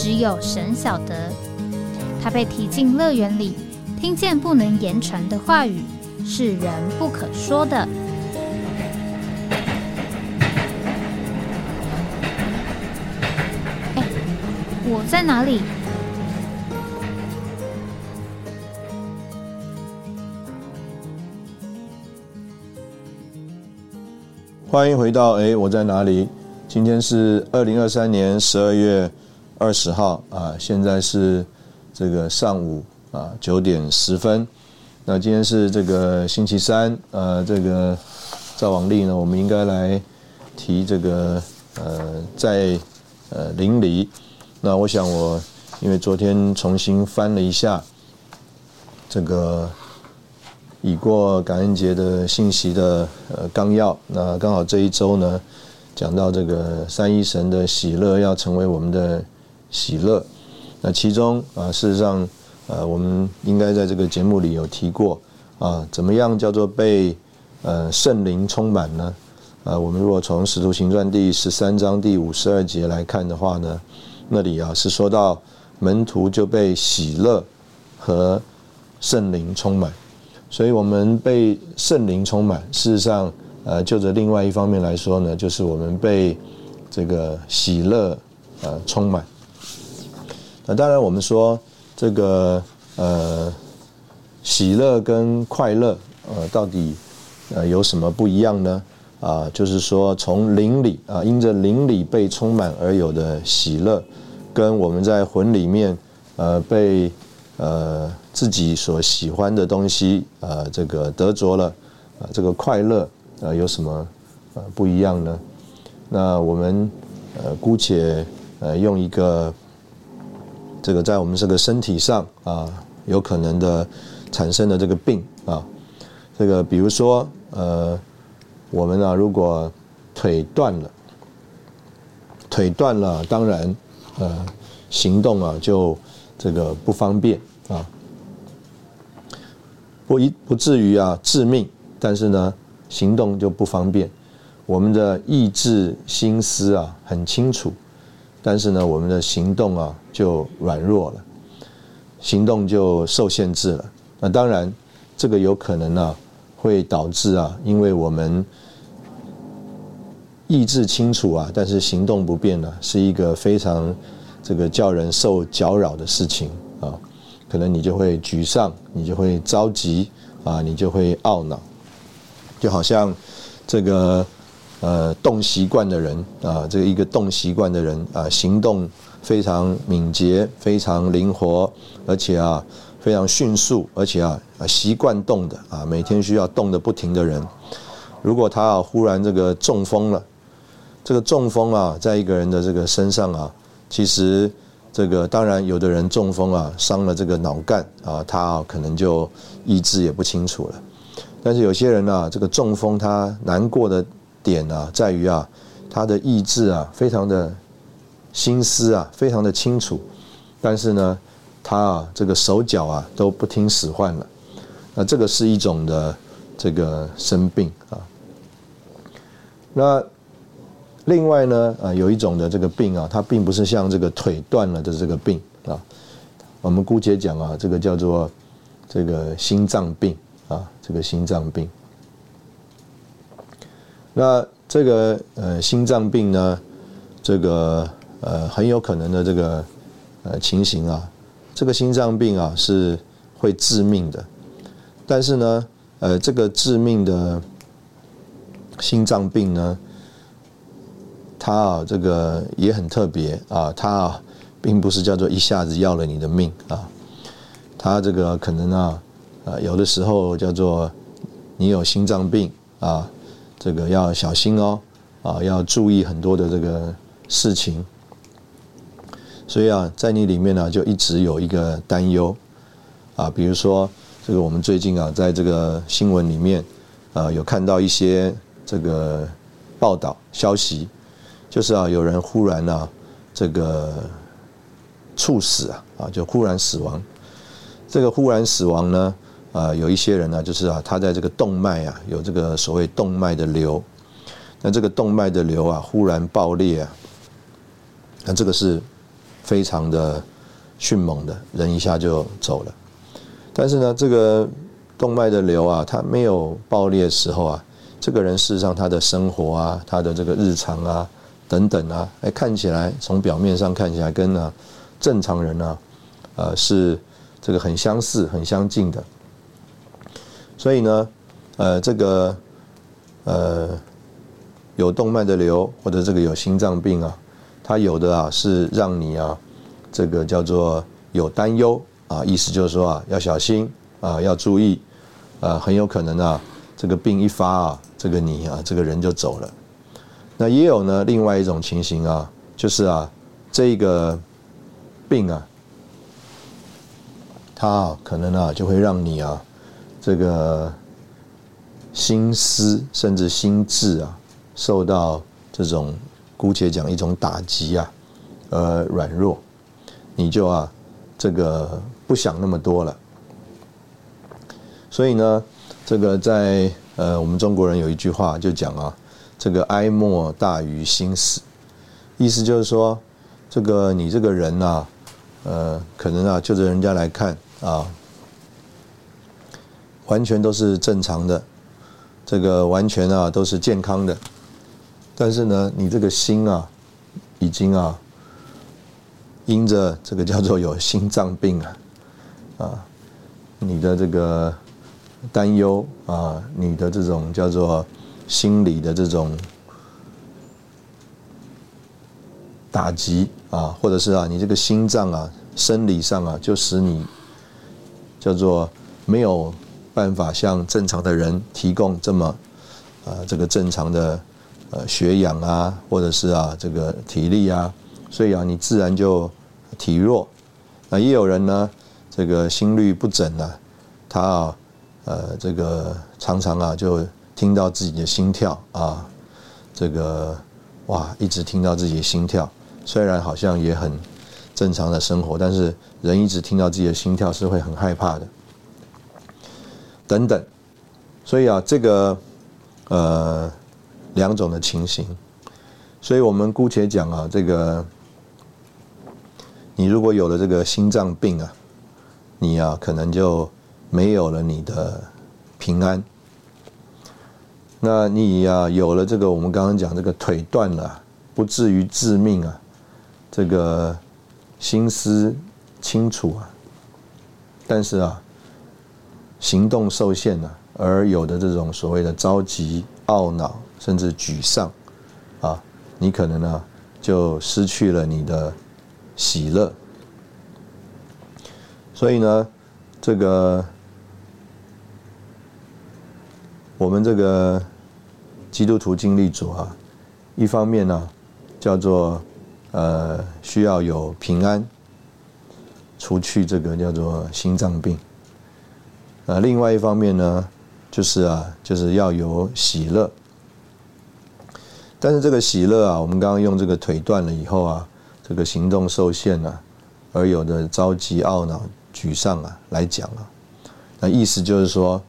只有神晓得，他被提进乐园里，听见不能言传的话语，是人不可说的。哎，我在哪里？欢迎回到哎，我在哪里？今天是二零二三年十二月。二十号啊，现在是这个上午啊九点十分。那今天是这个星期三，呃，这个赵王丽呢，我们应该来提这个呃在呃邻里。那我想我因为昨天重新翻了一下这个已过感恩节的信息的呃纲要，那刚好这一周呢讲到这个三一神的喜乐要成为我们的。喜乐，那其中啊，事实上，呃，我们应该在这个节目里有提过啊，怎么样叫做被呃圣灵充满呢？啊，我们如果从使徒行传第十三章第五十二节来看的话呢，那里啊是说到门徒就被喜乐和圣灵充满，所以我们被圣灵充满，事实上，呃，就着另外一方面来说呢，就是我们被这个喜乐呃充满。那当然，我们说这个呃喜乐跟快乐呃到底呃有什么不一样呢？啊，就是说从灵里啊，因着灵里被充满而有的喜乐，跟我们在魂里面呃被呃自己所喜欢的东西呃这个得着了啊这个快乐呃有什么呃不一样呢？那我们呃姑且呃用一个。这个在我们这个身体上啊，有可能的产生的这个病啊，这个比如说呃，我们啊如果腿断了，腿断了，当然呃行动啊就这个不方便啊，不一不至于啊致命，但是呢行动就不方便，我们的意志心思啊很清楚。但是呢，我们的行动啊就软弱了，行动就受限制了。那当然，这个有可能呢会导致啊，因为我们意志清楚啊，但是行动不便呢，是一个非常这个叫人受搅扰的事情啊。可能你就会沮丧，你就会着急啊，你就会懊恼，就好像这个。呃，动习惯的人啊，这个一个动习惯的人啊，行动非常敏捷，非常灵活，而且啊，非常迅速，而且啊啊，习惯动的啊，每天需要动的不停的人，如果他啊忽然这个中风了，这个中风啊，在一个人的这个身上啊，其实这个当然有的人中风啊，伤了这个脑干啊，他啊可能就意志也不清楚了，但是有些人呢，这个中风他难过的。点啊，在于啊，他的意志啊，非常的心思啊，非常的清楚，但是呢，他啊，这个手脚啊都不听使唤了，那这个是一种的这个生病啊。那另外呢，啊，有一种的这个病啊，它并不是像这个腿断了的这个病啊，我们姑且讲啊，这个叫做这个心脏病啊，这个心脏病。那这个呃心脏病呢，这个呃很有可能的这个呃情形啊，这个心脏病啊是会致命的，但是呢，呃这个致命的心脏病呢，它啊这个也很特别啊，它啊并不是叫做一下子要了你的命啊，它这个可能啊呃有的时候叫做你有心脏病啊。这个要小心哦，啊，要注意很多的这个事情。所以啊，在你里面呢，就一直有一个担忧啊，比如说这个我们最近啊，在这个新闻里面啊，有看到一些这个报道消息，就是啊，有人忽然呢，这个猝死啊，啊，就忽然死亡。这个忽然死亡呢，啊，有一些人呢，就是啊，他在这个动脉啊，有这个所谓动脉的瘤，那这个动脉的瘤啊，忽然爆裂啊，那这个是。非常的迅猛的人一下就走了，但是呢，这个动脉的瘤啊，它没有爆裂的时候啊，这个人事实上他的生活啊，他的这个日常啊等等啊，哎，看起来从表面上看起来跟呢正常人呢，呃，是这个很相似、很相近的。所以呢，呃，这个呃有动脉的瘤或者这个有心脏病啊。它有的啊是让你啊，这个叫做有担忧啊，意思就是说啊要小心啊要注意啊，很有可能啊这个病一发啊，这个你啊这个人就走了。那也有呢另外一种情形啊，就是啊这个病啊，它可能啊就会让你啊这个心思甚至心智啊受到这种。姑且讲一种打击啊，呃，软弱，你就啊，这个不想那么多了。所以呢，这个在呃，我们中国人有一句话就讲啊，这个哀莫大于心死，意思就是说，这个你这个人呐，呃，可能啊，就着人家来看啊，完全都是正常的，这个完全啊都是健康的。但是呢，你这个心啊，已经啊，因着这个叫做有心脏病啊，啊，你的这个担忧啊，你的这种叫做心理的这种打击啊，或者是啊，你这个心脏啊，生理上啊，就使你叫做没有办法向正常的人提供这么啊，这个正常的。呃，血氧啊，或者是啊，这个体力啊，所以啊，你自然就体弱。那也有人呢，这个心律不整啊，他啊，呃，这个常常啊，就听到自己的心跳啊，这个哇，一直听到自己的心跳，虽然好像也很正常的生活，但是人一直听到自己的心跳是会很害怕的。等等，所以啊，这个呃。两种的情形，所以我们姑且讲啊，这个你如果有了这个心脏病啊，你啊可能就没有了你的平安。那你呀有了这个，我们刚刚讲这个腿断了，不至于致命啊，这个心思清楚啊，但是啊行动受限了，而有的这种所谓的着急懊恼。甚至沮丧，啊，你可能呢就失去了你的喜乐。所以呢，这个我们这个基督徒经历组啊，一方面呢叫做呃需要有平安，除去这个叫做心脏病，呃，另外一方面呢就是啊就是要有喜乐。但是这个喜乐啊，我们刚刚用这个腿断了以后啊，这个行动受限啊，而有的着急、懊恼、沮丧啊来讲啊，那意思就是说，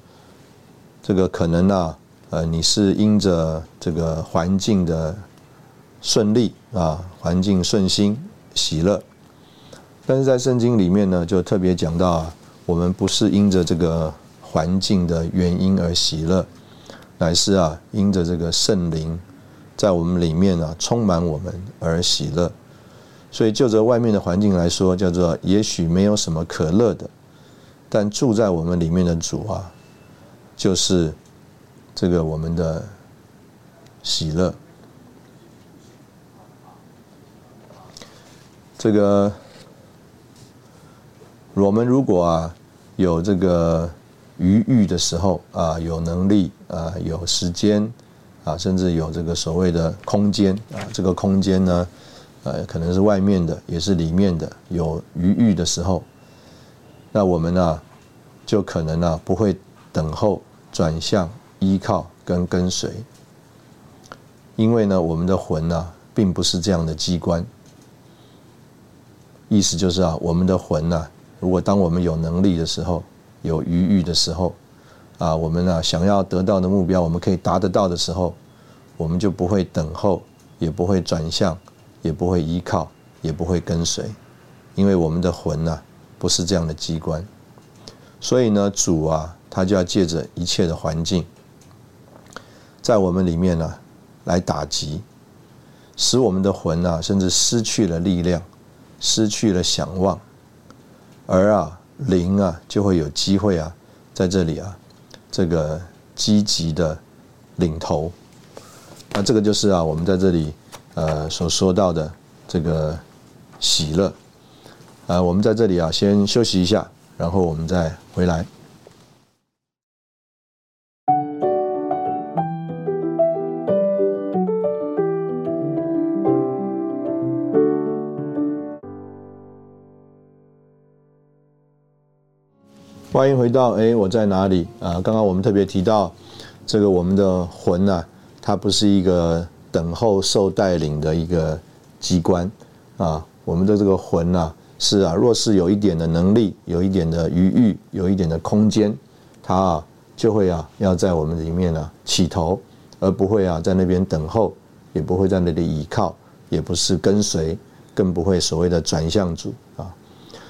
这个可能啊，呃，你是因着这个环境的顺利啊，环境顺心喜乐，但是在圣经里面呢，就特别讲到啊，我们不是因着这个环境的原因而喜乐，乃是啊，因着这个圣灵。在我们里面啊，充满我们而喜乐，所以就着外面的环境来说，叫做也许没有什么可乐的，但住在我们里面的主啊，就是这个我们的喜乐。这个我们如果啊有这个余裕的时候啊，有能力啊，有时间。啊，甚至有这个所谓的空间啊，这个空间呢，呃，可能是外面的，也是里面的，有余裕的时候，那我们呢，就可能呢不会等候、转向、依靠跟跟随，因为呢，我们的魂呢，并不是这样的机关。意思就是啊，我们的魂呢，如果当我们有能力的时候，有余裕的时候，啊，我们呢想要得到的目标，我们可以达得到的时候，我们就不会等候，也不会转向，也不会依靠，也不会跟随，因为我们的魂呢，不是这样的机关。所以呢，主啊，他就要借着一切的环境，在我们里面呢，来打击，使我们的魂啊，甚至失去了力量。失去了想望，而啊灵啊就会有机会啊在这里啊这个积极的领头，那这个就是啊我们在这里呃所说到的这个喜乐，啊我们在这里啊先休息一下，然后我们再回来。欢迎回到哎，我在哪里啊？刚刚我们特别提到，这个我们的魂呐，它不是一个等候受带领的一个机关啊。我们的这个魂呐，是啊，若是有一点的能力，有一点的余裕，有一点的空间，它啊就会啊要在我们里面呢起头，而不会啊在那边等候，也不会在那里倚靠，也不是跟随，更不会所谓的转向主啊。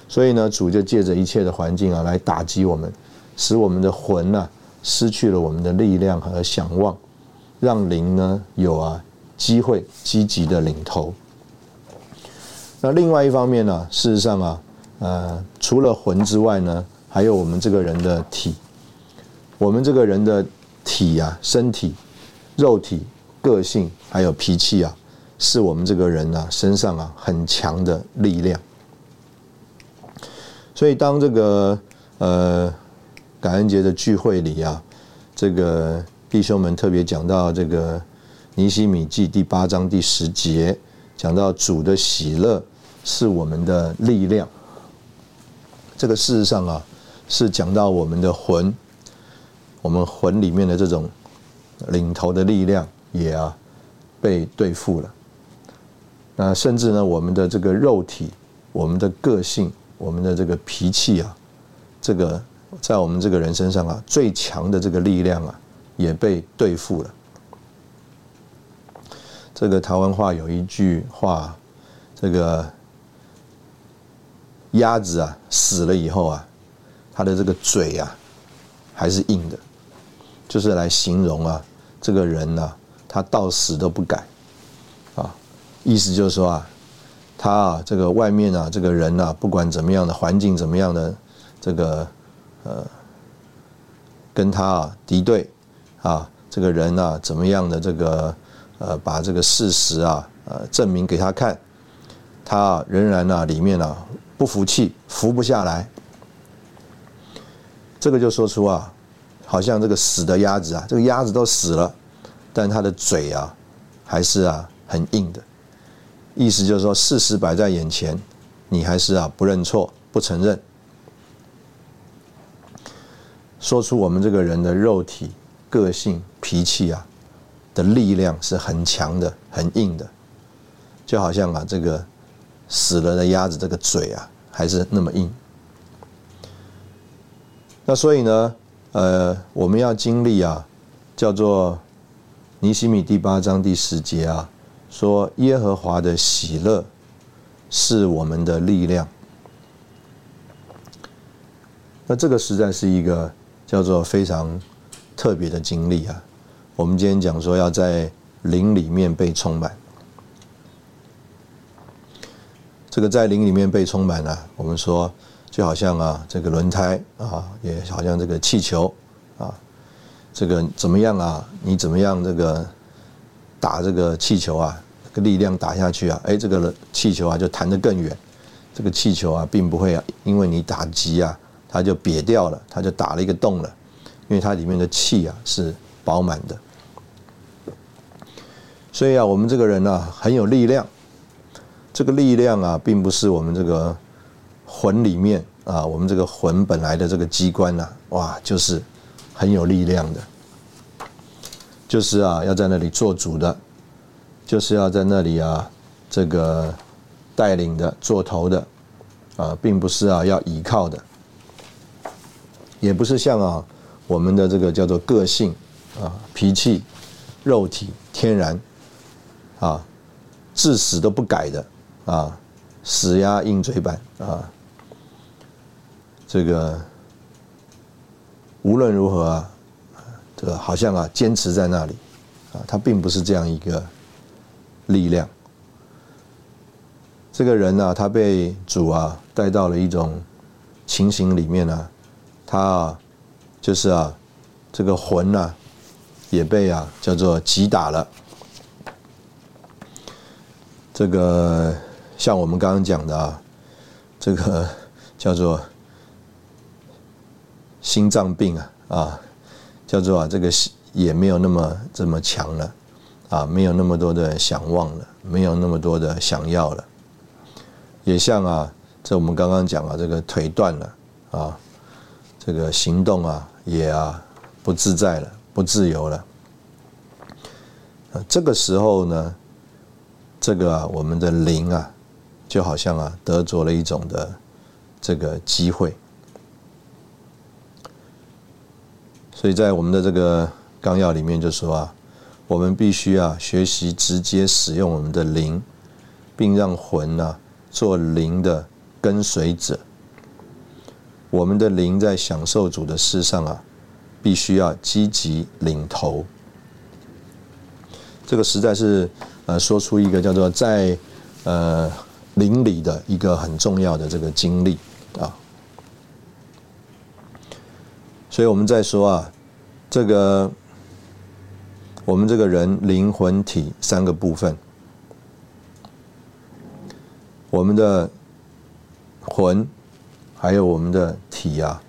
所以呢，主就借着一切的环境啊，来打击我们，使我们的魂呢失去了我们的力量和想望，让灵呢有啊机会积极的领头。那另外一方面呢，事实上啊，呃，除了魂之外呢，还有我们这个人的体，我们这个人的体啊，身体、肉体、个性还有脾气啊，是我们这个人呢身上啊很强的力量。所以，当这个呃感恩节的聚会里啊，这个弟兄们特别讲到这个尼西米记第八章第十节，讲到主的喜乐是我们的力量。这个事实上啊，是讲到我们的魂，我们魂里面的这种领头的力量也啊被对付了。那甚至呢，我们的这个肉体，我们的个性。我们的这个脾气啊，这个在我们这个人身上啊，最强的这个力量啊，也被对付了。这个台湾话有一句话，这个鸭子啊死了以后啊，它的这个嘴啊还是硬的，就是来形容啊这个人呢，他到死都不改啊，意思就是说啊。他啊，这个外面啊，这个人呐，不管怎么样的环境，怎么样的这个呃，跟他啊敌对啊，这个人呐，怎么样的这个呃，把这个事实啊呃证明给他看，他仍然呢里面啊不服气，服不下来。这个就说出啊，好像这个死的鸭子啊，这个鸭子都死了，但它的嘴啊还是啊很硬的。意思就是说，事实摆在眼前，你还是啊不认错、不承认，说出我们这个人的肉体、个性、脾气啊的力量是很强的、很硬的，就好像啊这个死了的鸭子这个嘴啊还是那么硬。那所以呢，呃，我们要经历啊，叫做尼西米第八章第十节啊。说耶和华的喜乐是我们的力量，那这个实在是一个叫做非常特别的经历啊。我们今天讲说要在灵里面被充满，这个在灵里面被充满啊，我们说就好像啊这个轮胎啊，也好像这个气球啊，这个怎么样啊？你怎么样这个？打这个气球啊，这个力量打下去啊，哎，这个气球啊就弹得更远。这个气球啊，并不会啊，因为你打击啊，它就瘪掉了，它就打了一个洞了，因为它里面的气啊是饱满的。所以啊，我们这个人呢很有力量，这个力量啊，并不是我们这个魂里面啊，我们这个魂本来的这个机关呐，哇，就是很有力量的，就是啊，要在那里做主的，就是要在那里啊，这个带领的、做头的，啊，并不是啊要依靠的，也不是像啊我们的这个叫做个性啊、脾气、肉体、天然啊，至死都不改的。啊，死鸭硬嘴板啊，这个无论如何啊，这个好像啊坚持在那里啊，他并不是这样一个力量。这个人呢，他被主啊带到了一种情形里面呢，他啊就是啊这个魂呐也被啊叫做击打了，这个。像我们刚刚讲的啊，这个叫做心脏病啊啊，叫做啊这个也没有那么这么强了啊，没有那么多的想望了，没有那么多的想要了，也像啊，这我们刚刚讲啊，这个腿断了啊，这个行动啊也啊不自在了，不自由了啊，这个时候呢，这个啊我们的灵啊。就好像啊，得着了一种的这个机会，所以在我们的这个纲要里面就说啊，我们必须啊学习直接使用我们的灵，并让魂呢做灵的跟随者。我们的灵在享受主的事上啊，必须要积极领头。这个实在是呃，说出一个叫做在呃。邻里的一个很重要的这个经历啊，所以我们在说啊，这个我们这个人灵魂体三个部分，我们的魂还有我们的体啊，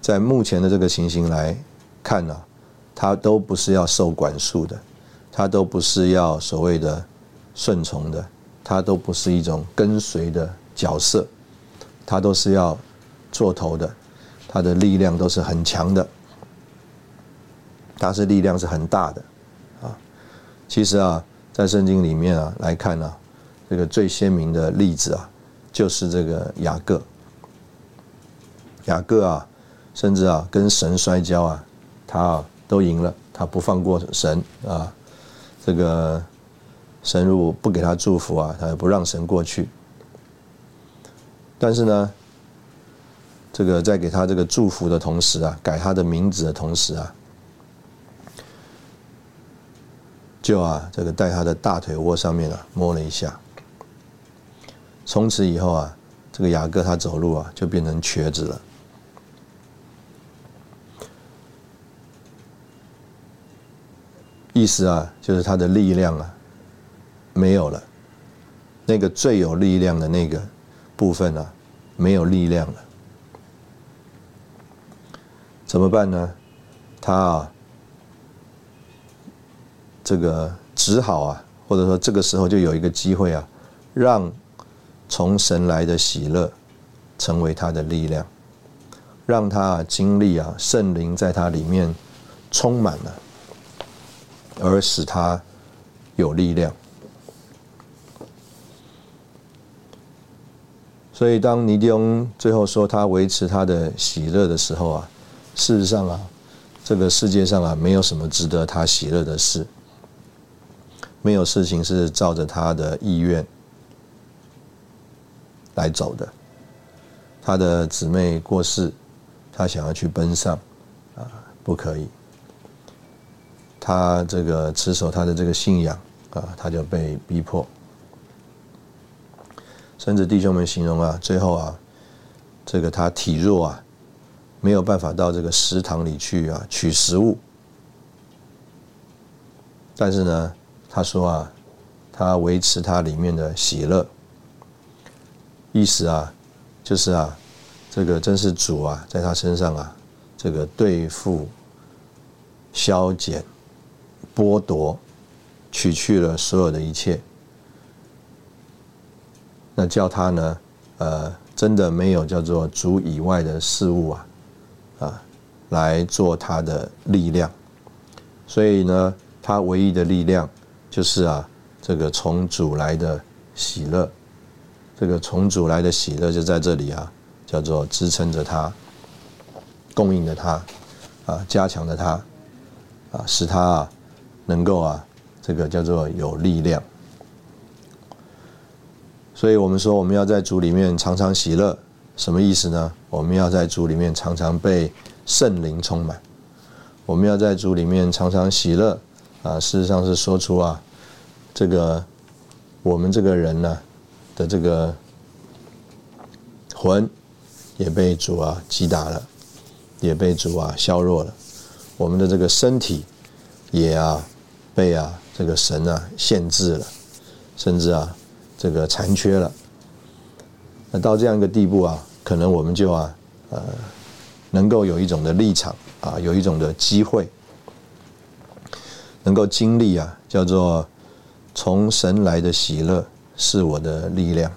在目前的这个情形来看呢，它都不是要受管束的，它都不是要所谓的顺从的。它都不是一种跟随的角色，它都是要做头的，他的力量都是很强的，他是力量是很大的，啊，其实啊，在圣经里面啊来看呢，这个最鲜明的例子啊，就是这个雅各，雅各啊，甚至啊跟神摔跤啊，他啊都赢了，他不放过神啊，这个。神如果不给他祝福啊，他也不让神过去。但是呢，这个在给他这个祝福的同时啊，改他的名字的同时啊，就啊，这个在他的大腿窝上面啊摸了一下。从此以后啊，这个雅各他走路啊就变成瘸子了。意思啊，就是他的力量啊。没有了，那个最有力量的那个部分啊，没有力量了，怎么办呢？他啊，这个只好啊，或者说这个时候就有一个机会啊，让从神来的喜乐成为他的力量，让他经历啊圣灵在他里面充满了，而使他有力量。所以，当尼迪翁最后说他维持他的喜乐的时候啊，事实上啊，这个世界上啊，没有什么值得他喜乐的事，没有事情是照着他的意愿来走的。他的姊妹过世，他想要去奔丧，啊，不可以。他这个持守他的这个信仰，啊，他就被逼迫。甚至弟兄们形容啊，最后啊，这个他体弱啊，没有办法到这个食堂里去啊取食物。但是呢，他说啊，他维持他里面的喜乐，意思啊，就是啊，这个真是主啊，在他身上啊，这个对付、消减、剥夺、取去了所有的一切。那叫他呢，呃，真的没有叫做主以外的事物啊，来做他的力量。所以呢，他唯一的力量就是啊，这个从主来的喜乐，这个从主来的喜乐就在这里啊，叫做支撑着他，供应着他，啊，加强着他，啊，使他啊，能够啊，这个叫做有力量。所以我们说，我们要在主里面常常喜乐，什么意思呢？我们要在主里面常常被圣灵充满。我们要在主里面常常喜乐啊！事实上是说出啊，这个我们这个人呢的这个魂也被主啊击打了，也被主啊削弱了。我们的这个身体也啊被啊这个神啊限制了，甚至啊这个残缺了。那到这样一个地步啊，可能我们就啊呃能够有一种的立场。啊，有一种的机会，能够经历啊，叫做从神来的喜乐是我的力量。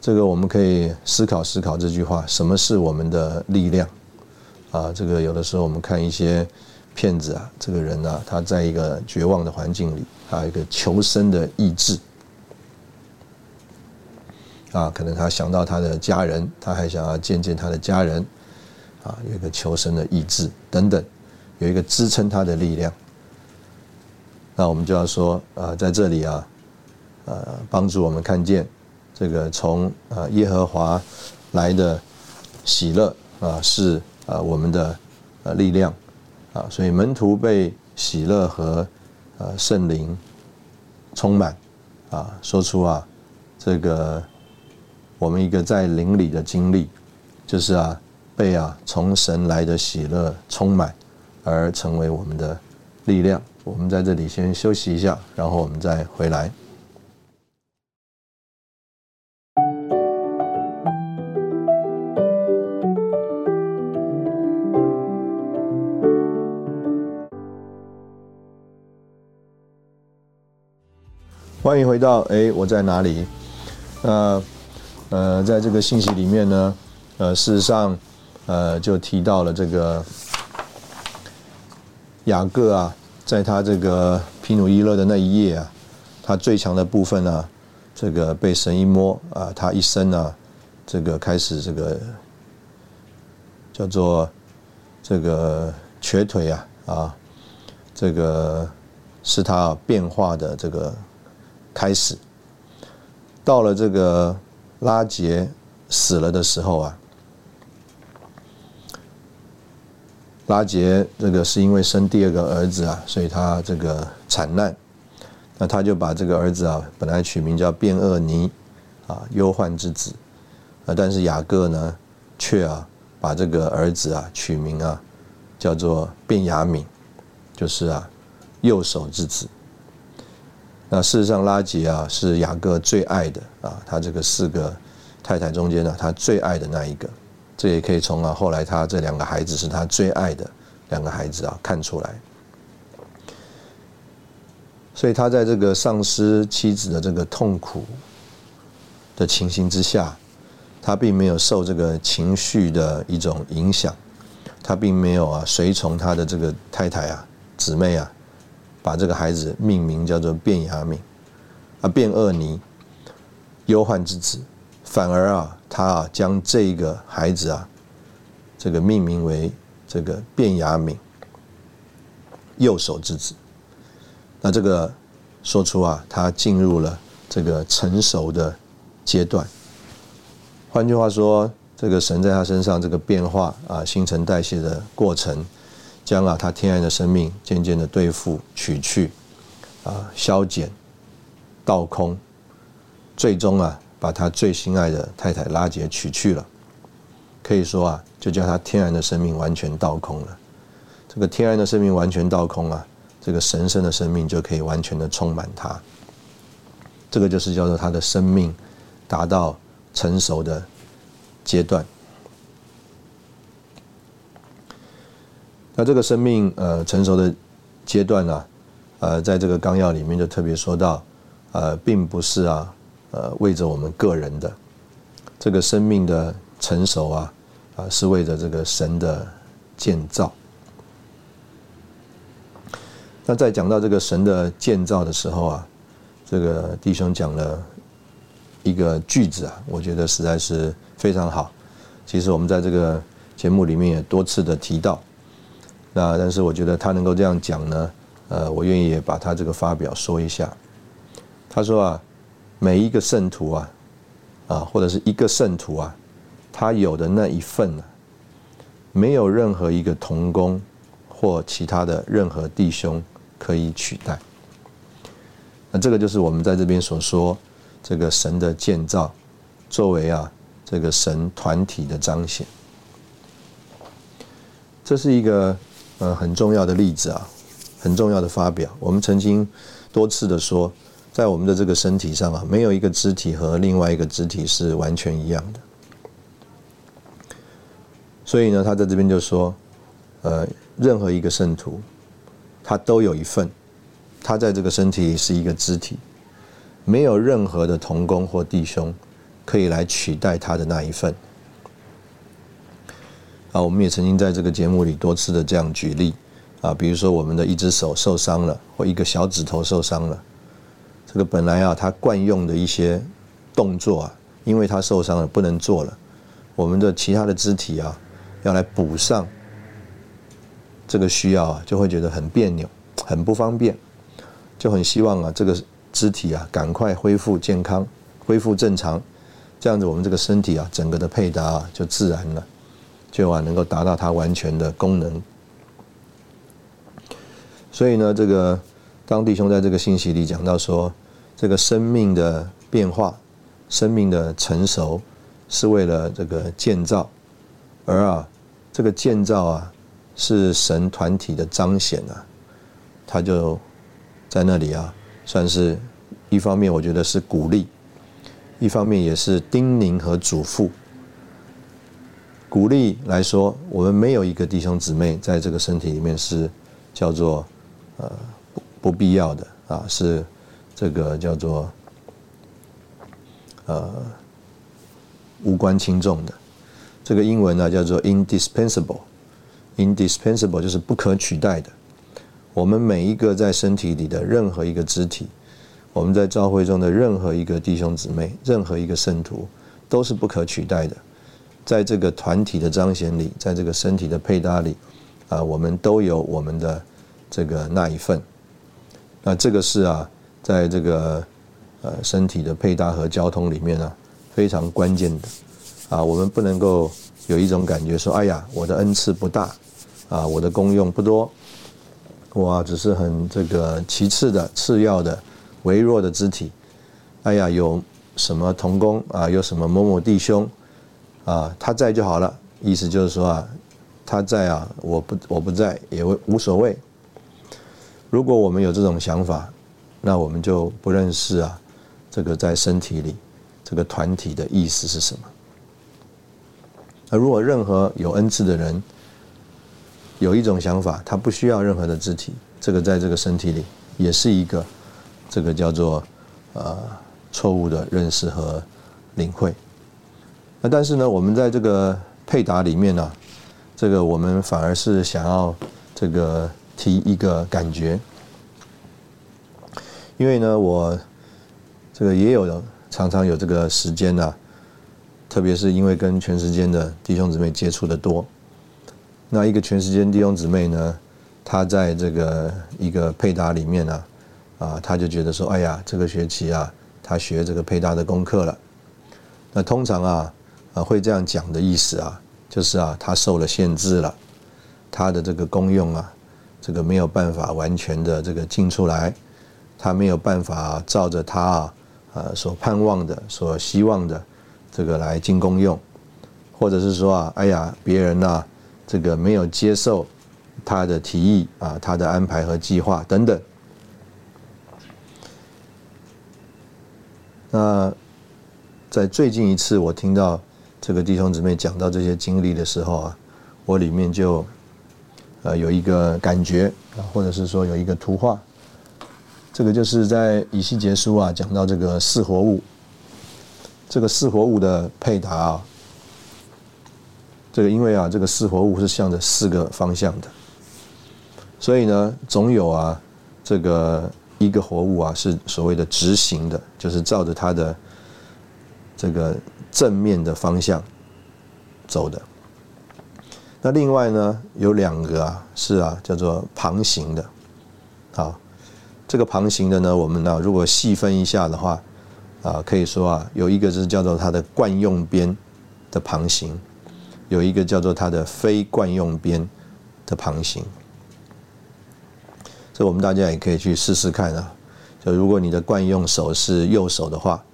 这个我们可以思考思考这句话：什么是我们的力量？啊，这个有的时候我们看一些骗子啊，这个人啊，他在一个绝望的环境里，他有一个求生的意志啊，可能他想到他的家人，他还想要见见他的家人。啊，有一个求生的意志等等，有一个支撑他的力量。那我们就要说，啊，在这里啊，呃，帮助我们看见这个从啊耶和华来的喜乐啊，是啊我们的呃力量啊，所以门徒被喜乐和呃圣灵充满啊，说出啊这个我们一个在灵里的经历，就是啊。被啊从神来的喜乐充满，而成为我们的力量。我们在这里先休息一下，然后我们再回来。欢迎回到哎，我在哪里？那呃，在这个信息里面呢，呃，事实上。呃，就提到了这个雅各啊，在他这个皮努伊勒的那一页啊，他最强的部分呢，这个被神一摸啊，他一生呢，这个开始这个叫做这个瘸腿啊啊，这个是他变化的这个开始。到了这个拉杰死了的时候啊。拉杰这个是因为生第二个儿子啊，所以他这个惨难，那他就把这个儿子啊，本来取名叫变厄尼，啊忧患之子，啊但是雅各呢，却啊把这个儿子啊取名啊叫做变雅敏，就是啊右手之子。那事实上拉杰啊是雅各最爱的啊，他这个四个太太中间呢，他最爱的那一个。这也可以从啊后来他这两个孩子是他最爱的两个孩子啊看出来，所以他在这个丧失妻子的这个痛苦的情形之下，他并没有受这个情绪的一种影响，他并没有啊随从他的这个太太啊姊妹啊，把这个孩子命名叫做卞雅敏啊卞厄尼忧患之子。反而啊，他啊将这个孩子啊，这个命名为这个卞雅敏，右手之子。那这个说出啊，他进入了这个成熟的阶段。换句话说，这个神在他身上这个变化啊，新陈代谢的过程，将啊他天然的生命渐渐的对付、取去啊、消减、倒空，最终啊。把他最心爱的太太拉杰娶去了，可以说啊，就叫他天然的生命完全倒空了。这个天然的生命完全倒空啊，这个神圣的生命就可以完全的充满他。这个就是叫做他的生命达到成熟的阶段。那这个生命呃成熟的阶段呢，呃，在这个纲要里面就特别说到，呃，并不是啊。呃为着我们个人的这个生命的成熟啊啊，是为着这个神的建造。那在讲到这个神的建造的时候啊，这个弟兄讲了一个句子啊，我觉得实在是非常好。其实我们在这个节目里面也多次的提到，那但是我觉得他能够这样讲呢，呃，我愿意也把他这个发表说一下。他说啊，每一个圣徒啊，啊或者是一个圣徒啊，他有的那一份呢，没有任何一个同工或其他的任何弟兄。可以取代，那这个就是我们在这边所说这个神的建造，作为啊这个神团体的彰显，这是一个呃很重要的例子啊，很重要的发表。我们曾经多次的说，在我们的这个身体上啊，没有一个肢体和另外一个肢体是完全一样的。所以呢，他在这边就说，呃，任何一个圣徒。他都有一份，他在这个身体里是一个肢体，没有任何的同工或弟兄可以来取代他的那一份。啊，我们也曾经在这个节目里多次的这样举例啊，比如说我们的一只手受伤了，或一个小指头受伤了，这个本来啊他惯用的一些动作啊，因为他受伤了不能做了，我们的其他的肢体啊要来补上。这个需要啊，就会觉得很别扭，很不方便，就很希望啊，这个肢体啊，赶快恢复健康，恢复正常，这样子我们这个身体啊，整个的配搭啊，就自然了，就啊，能够达到它完全的功能。所以呢，这个当弟兄在这个信息里讲到说，这个生命的变化，生命的成熟，是为了这个建造，而啊，这个建造啊。是神团体的彰显啊，他就在那里啊，算是一方面，我觉得是鼓励；一方面也是叮咛和嘱咐。鼓励来说，我们没有一个弟兄姊妹在这个身体里面是叫做呃不必要的啊，是这个叫做呃无关轻重的。这个英文呢叫做 indispensable。indispensable 就是不可取代的。我们每一个在身体里的任何一个肢体，我们在教会中的任何一个弟兄姊妹，任何一个圣徒，都是不可取代的。在这个团体的彰显里，在这个身体的配搭里，啊，我们都有我们的这个那一份。那这个是啊，在这个呃身体的配搭和交通里面呢，非常关键的。啊，我们不能够有一种感觉说，哎呀，我的恩赐不大。啊，我的功用不多，我只是很这个其次的、次要的、微弱的肢体。哎呀，有什么同工啊？有什么某某弟兄啊？他在就好了。意思就是说啊，他在啊，我不我不在也无所谓。如果我们有这种想法，那我们就不认识啊，这个在身体里这个团体的意思是什么。那如果任何有恩赐的人，有一种想法，他不需要任何的肢体，这个在这个身体里也是一个，这个叫做呃错误的认识和领会。那但是呢，我们在这个配搭里面呢，这个我们反而是想要这个提一个感觉，因为呢，我这个也有常常有这个时间呢，特别是因为跟全世界的弟兄姊妹接触的多。那一个全时间弟兄姊妹呢，他在这个一个配搭里面呢，啊，他就觉得说，哎呀，这个学期啊，他学这个配搭的功课了。那通常啊，啊会这样讲的意思啊，就是啊，他受了限制了，他的这个功用啊，这个没有办法完全的这个进出来，他没有办法照着他啊，呃所盼望的、所希望的这个来进攻用，或者是说啊，哎呀，别人呢？这个没有接受他的提议啊，他的安排和计划等等。那在最近一次我听到这个弟兄姊妹讲到这些经历的时候啊，我里面就呃有一个感觉啊，或者是说有一个图画。这个就是在以西结书啊讲到这个四活物这个四活物的配搭啊，这个因为啊，这个四活物是向着四个方向的，所以呢，总有啊，这个一个活物啊是所谓的直行的，就是照着它的这个正面的方向走的。那另外呢，有两个啊是啊叫做旁行的，好，这个旁行的呢，我们呢如果细分一下的话，啊可以说啊有一个是叫做它的惯用边的旁行，有一个叫做它的非惯用边的旁行，这我们大家也可以去试试看啊，就如果你的惯用手是右手的话，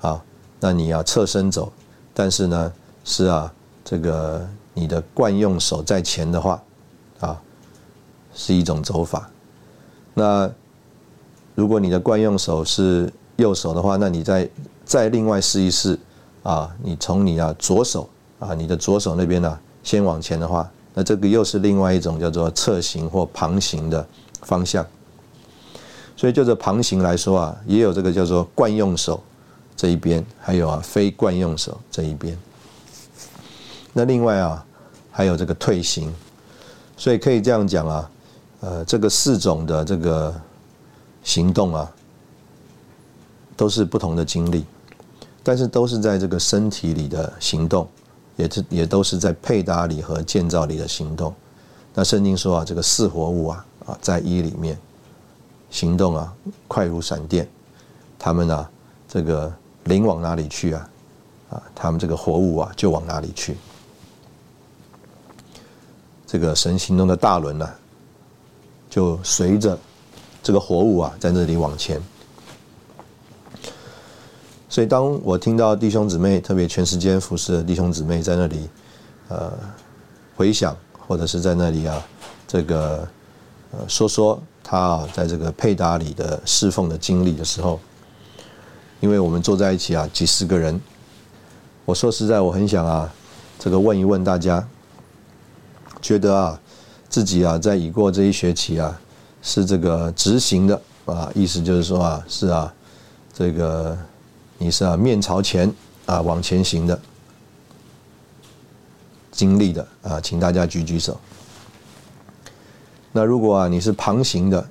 啊，那你要侧身走，但是呢是啊这个。你的惯用手在前的话，啊，是一种走法。那如果你的惯用手是右手的话，那你再再另外试一试啊，你从你啊左手啊，你的左手那边呢，先往前的话，那这个又是另外一种叫做侧行或旁行的方向。所以就这旁行来说啊，也有这个叫做惯用手这一边，还有啊非惯用手这一边。那另外啊，还有这个退行，所以可以这样讲啊，呃，这个四种的这个行动啊，都是不同的经历，但是都是在这个身体里的行动，也是也都是在配搭里和建造里的行动。那圣经说啊，这个四活物啊啊，在一里面行动啊，快如闪电，他们啊，这个灵往哪里去啊？啊，他们这个活物啊，就往哪里去。这个神行动的大轮呢，就随着这个活物啊，在那里往前。所以，当我听到弟兄姊妹，特别全时间服侍的弟兄姊妹在那里，呃，回想或者是在那里啊，这个说说他啊，在这个配搭里的侍奉的经历的时候，因为我们坐在一起啊，几十个人，我说实在，我很想啊，这个问一问大家。觉得啊，自己啊，在已过这一学期啊，是这个执行的啊，意思就是说啊，是啊，这个你是啊面朝前啊往前行的经历的啊，请大家举举手。那如果啊你是旁行的，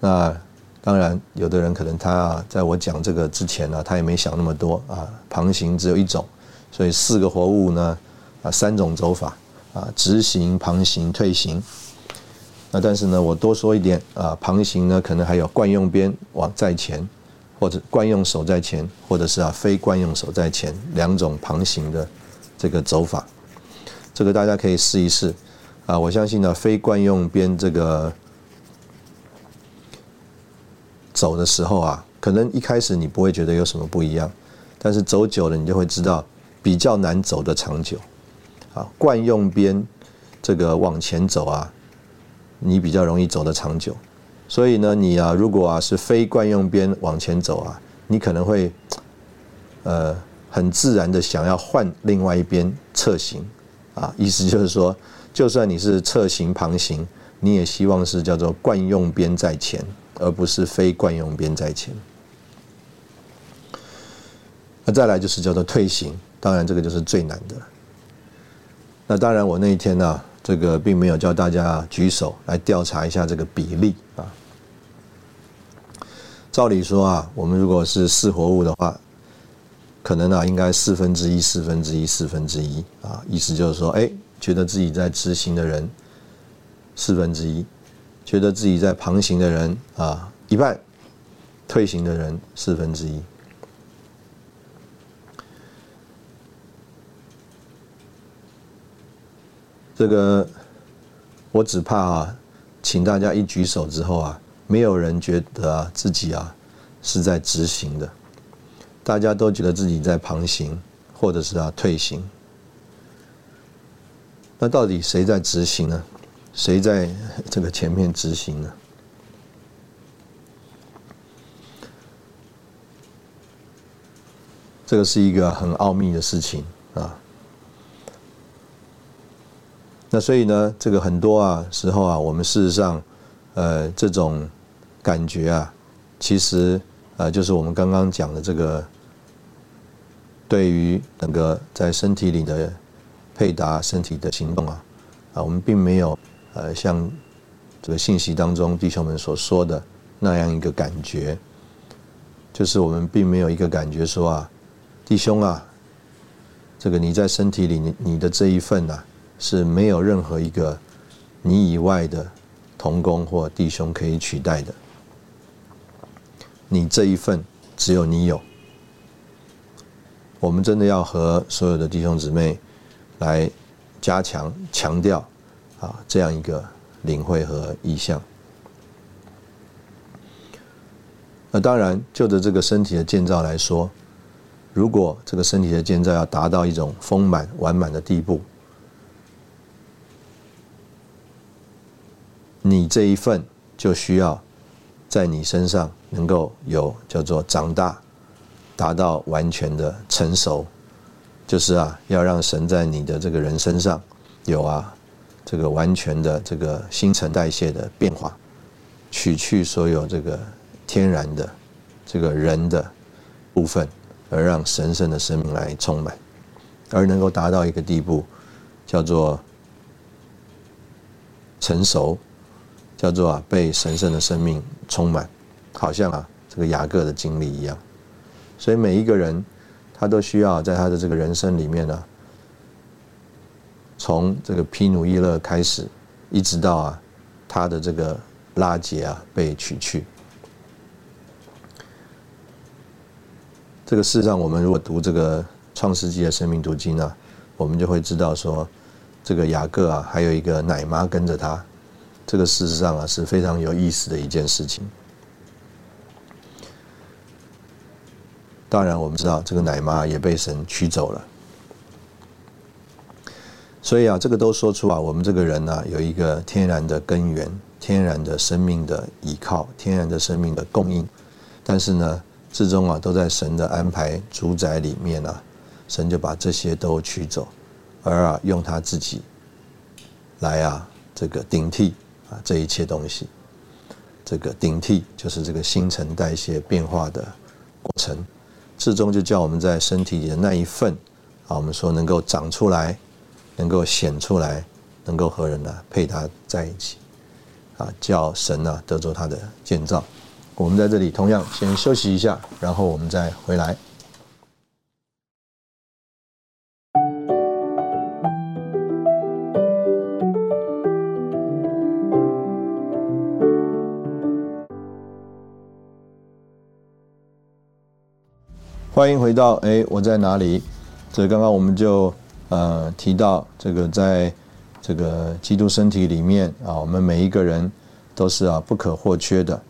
那当然有的人可能他啊，在我讲这个之前呢，他也没想那么多啊，旁行只有一种，所以四个活物呢啊三种走法。啊，直行、旁行、退行。那但是呢，我多说一点啊，旁行呢可能还有惯用边往在前，或者惯用手在前，或者是啊非惯用手在前两种旁行的这个走法。这个大家可以试一试啊。我相信呢，非惯用边这个走的时候啊，可能一开始你不会觉得有什么不一样，但是走久了，你就会知道比较难走的长久。啊，惯用边这个往前走啊，你比较容易走得长久。所以呢，你啊，如果啊是非惯用边往前走啊，你可能会呃很自然的想要换另外一边侧行啊。意思就是说，就算你是侧行旁行，你也希望是叫做惯用边在前，而不是非惯用边在前。那再来就是叫做退行，当然这个就是最难的。那当然，我那一天呢，这个并没有叫大家举手来调查一下这个比例啊。照理说啊，我们如果是四活物的话，可能啊应该四分之一、四分之一、四分之一啊，意思就是说，哎，觉得自己在执行的人四分之一，觉得自己在旁行的人啊一半，退行的人四分之一。这个我只怕啊，请大家一举手之后啊，没有人觉得啊自己啊是在执行的，大家都觉得自己在旁行，或者是啊退行。那到底谁在执行呢？谁在这个前面执行呢？这个是一个很奥秘的事情啊。那所以呢，这个很多啊时候啊，我们事实上，呃，这种感觉啊，其实呃，就是我们刚刚讲的这个对于整个在身体里的配搭、身体的行动啊，啊，我们并没有呃像这个信息当中弟兄们所说的那样一个感觉，就是我们并没有一个感觉说啊，弟兄啊，这个你在身体里你你的这一份呐，是没有任何一个你以外的同工或弟兄可以取代的，你这一份只有你有。我们真的要和所有的弟兄姊妹来加强强调啊这样一个领会和意向。那当然，就着这个身体的建造来说，如果这个身体的建造要达到一种丰满完满的地步，你这一份就需要在你身上能够有叫做长大。达到完全的成熟，就是啊，要让神在你的这个人身上有啊，这个完全的这个新陈代谢的变化，取去所有这个天然的这个人的部分，而让神圣的生命来充满，而能够达到一个地步，叫做成熟，叫做啊被神圣的生命充满，好像啊这个雅各的经历一样。所以每一个人，他都需要在他的这个人生里面呢，从这个披努伊勒开始，一直到啊他的这个拉结啊被取去。这个事实上，我们如果读这个创世纪的生命读经呢，我们就会知道说，这个雅各啊还有一个奶妈跟着他，这个事实上啊是非常有意思的一件事情。当然，我们知道这个奶妈也被神取走了，所以啊，这个都说出啊，我们这个人呢有一个天然的根源、天然的生命的依靠、天然的生命的供应，但是呢，至终啊都在神的安排主宰里面啊，神就把这些都取走，而啊用他自己来啊这个顶替这一切东西，这个顶替就是这个新陈代谢变化的过程。至终就叫我们在身体里的那一份，啊，我们说能够长出来，能够显出来，能够和人呢配搭在一起，啊，叫神呢得着他的建造。我们在这里同样先休息一下，然后我们再回来。欢迎回到哎，我在哪里？这刚刚我们就呃提到这个，在这个基督身体里面啊，我们每一个人都是啊不可或缺的。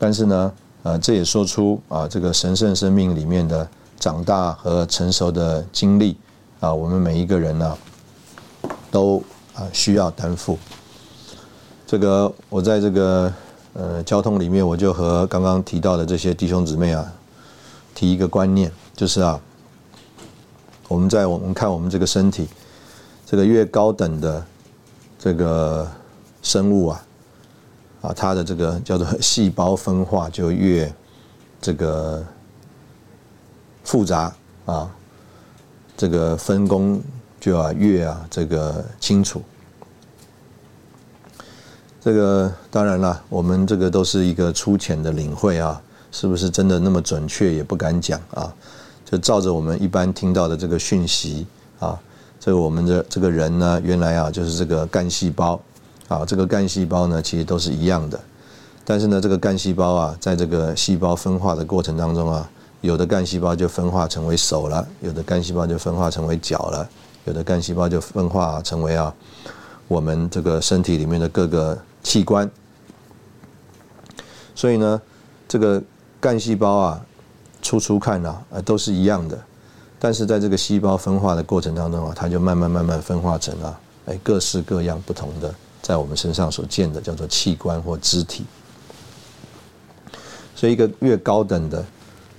但是呢，呃，这也说出啊这个神圣生命里面的长大和成熟的经历啊，我们每一个人呢都啊需要担负。这个我在这个呃交通里面，我就和刚刚提到的这些弟兄姊妹啊。提一个观念，就是啊，我们在我们看我们这个身体，这个越高等的这个生物啊，啊，它的这个叫做细胞分化就越这个复杂啊，这个分工就要越啊这个清楚。这个当然了，我们这个都是一个粗浅的领会啊。是不是真的那么准确也不敢讲啊？就照着我们一般听到的这个讯息啊，这我们的这个人呢，原来啊就是这个干细胞啊，这个干细胞呢其实都是一样的，但是呢这个干细胞啊，在这个细胞分化的过程当中啊，有的干细胞就分化成为手了，有的干细胞就分化成为脚了，有的干细胞就分化成为啊我们这个身体里面的各个器官，所以呢这个。干细胞啊，初初看啊，呃，都是一样的，但是在这个细胞分化的过程当中啊，它就慢慢慢慢分化成啊，哎，各式各样不同的，在我们身上所见的叫做器官或肢体。所以，一个越高等的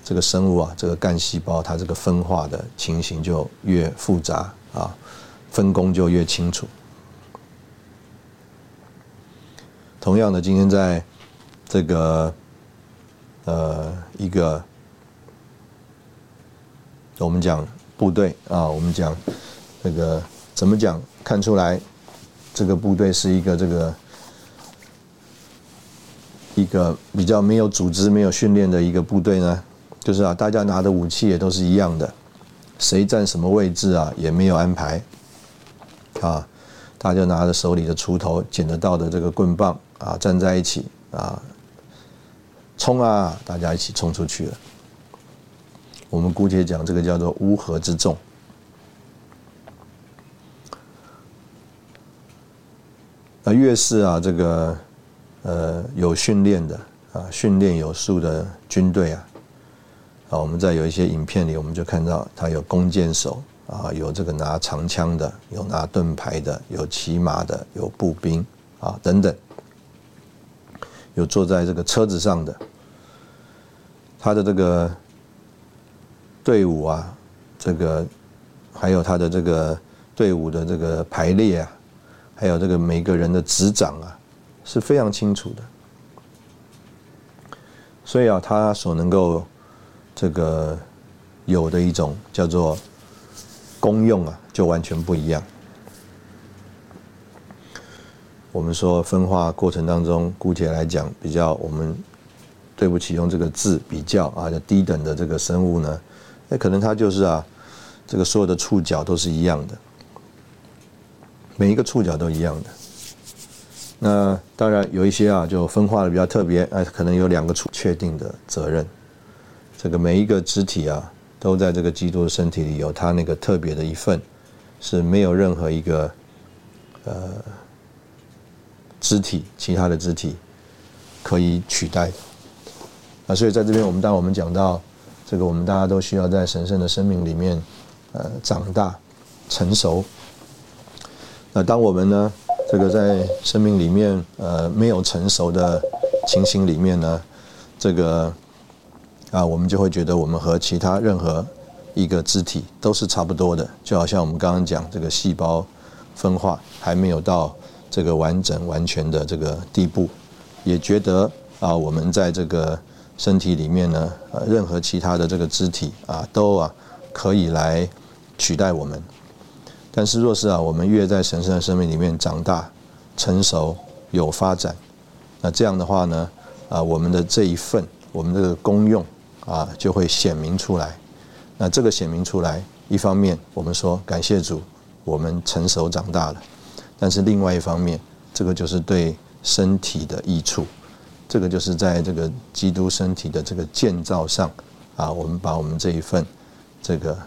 这个生物啊，这个干细胞它这个分化的情形就越复杂啊，分工就越清楚。同样的，今天在这个。呃，一个我们讲部队啊，我们讲这个怎么讲看出来这个部队是一个这个一个比较没有组织、没有训练的一个部队呢？就是啊，大家拿的武器也都是一样的，谁站什么位置啊，也没有安排啊，大家拿着手里的锄头、捡得到的这个棍棒啊，站在一起啊，冲啊，大家一起冲出去了。我们姑且讲这个叫做乌合之众。那越是啊，这个呃有训练的啊，训练有素的军队啊。啊，我们在有一些影片里，我们就看到他有弓箭手啊，有这个拿长枪的，有拿盾牌的，有骑马的，有步兵啊等等，有坐在这个车子上的。他的这个队伍啊，这个还有他的这个队伍的这个排列啊，还有这个每个人的执掌啊，是非常清楚的。所以啊，他所能够。这个有的一种叫做功用啊，就完全不一样。我们说分化过程当中，姑且来讲比较，我们对不起用这个字比较啊，就低等的这个生物呢，那可能它就是啊，这个所有的触角都是一样的，每一个触角都一样的。那当然有一些啊，就分化的比较特别，哎，可能有两个触确定的责任。这个每一个肢体啊，都在这个基督的身体里有他那个特别的一份，是没有任何一个呃肢体，其他的肢体可以取代的。啊，所以在这边，我们当我们讲到这个，我们大家都需要在神圣的生命里面呃长大成熟。那当我们呢，这个在生命里面呃没有成熟的情形里面呢，这个。啊，我们就会觉得我们和其他任何一个肢体都是差不多的，就好像我们刚刚讲这个细胞分化还没有到这个完整完全的这个地步，也觉得啊，我们在这个身体里面呢，呃，任何其他的这个肢体啊，都啊可以来取代我们。但是若是啊，我们越在神圣的生命里面长大、成熟、有发展，那这样的话呢，啊，我们的这一份，我们这个功用。啊，就会显明出来。那这个显明出来，一方面我们说感谢主，我们成熟长大了；但是另外一方面，这个就是对身体的益处。这个就是在这个基督身体的这个建造上，啊，我们把我们这一份这个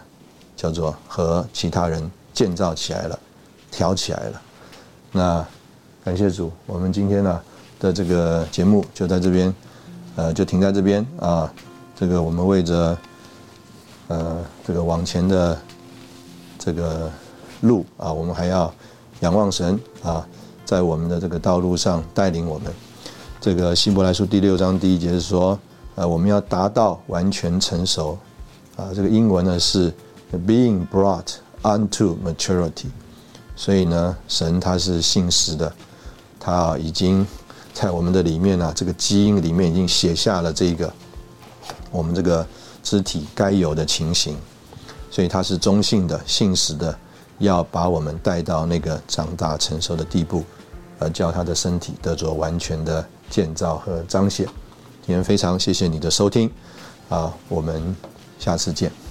叫做和其他人建造起来了，挑起来了。那感谢主，我们今天呢的这个节目就在这边，呃，就停在这边啊。这个我们为着，呃，这个往前的这个路啊，我们还要仰望神啊，在我们的这个道路上带领我们。这个希伯来书第六章第一节是说，呃，我们要达到完全成熟啊。这个英文呢是 being brought unto maturity。所以呢，神他是信实的，他已经在我们的里面呢，这个基因里面已经写下了这个。我们这个肢体该有的情形，所以它是中性的、信实的，要把我们带到那个长大成熟的地步，而叫他的身体得着完全的建造和彰显。今天非常谢谢你的收听，啊，我们下次见。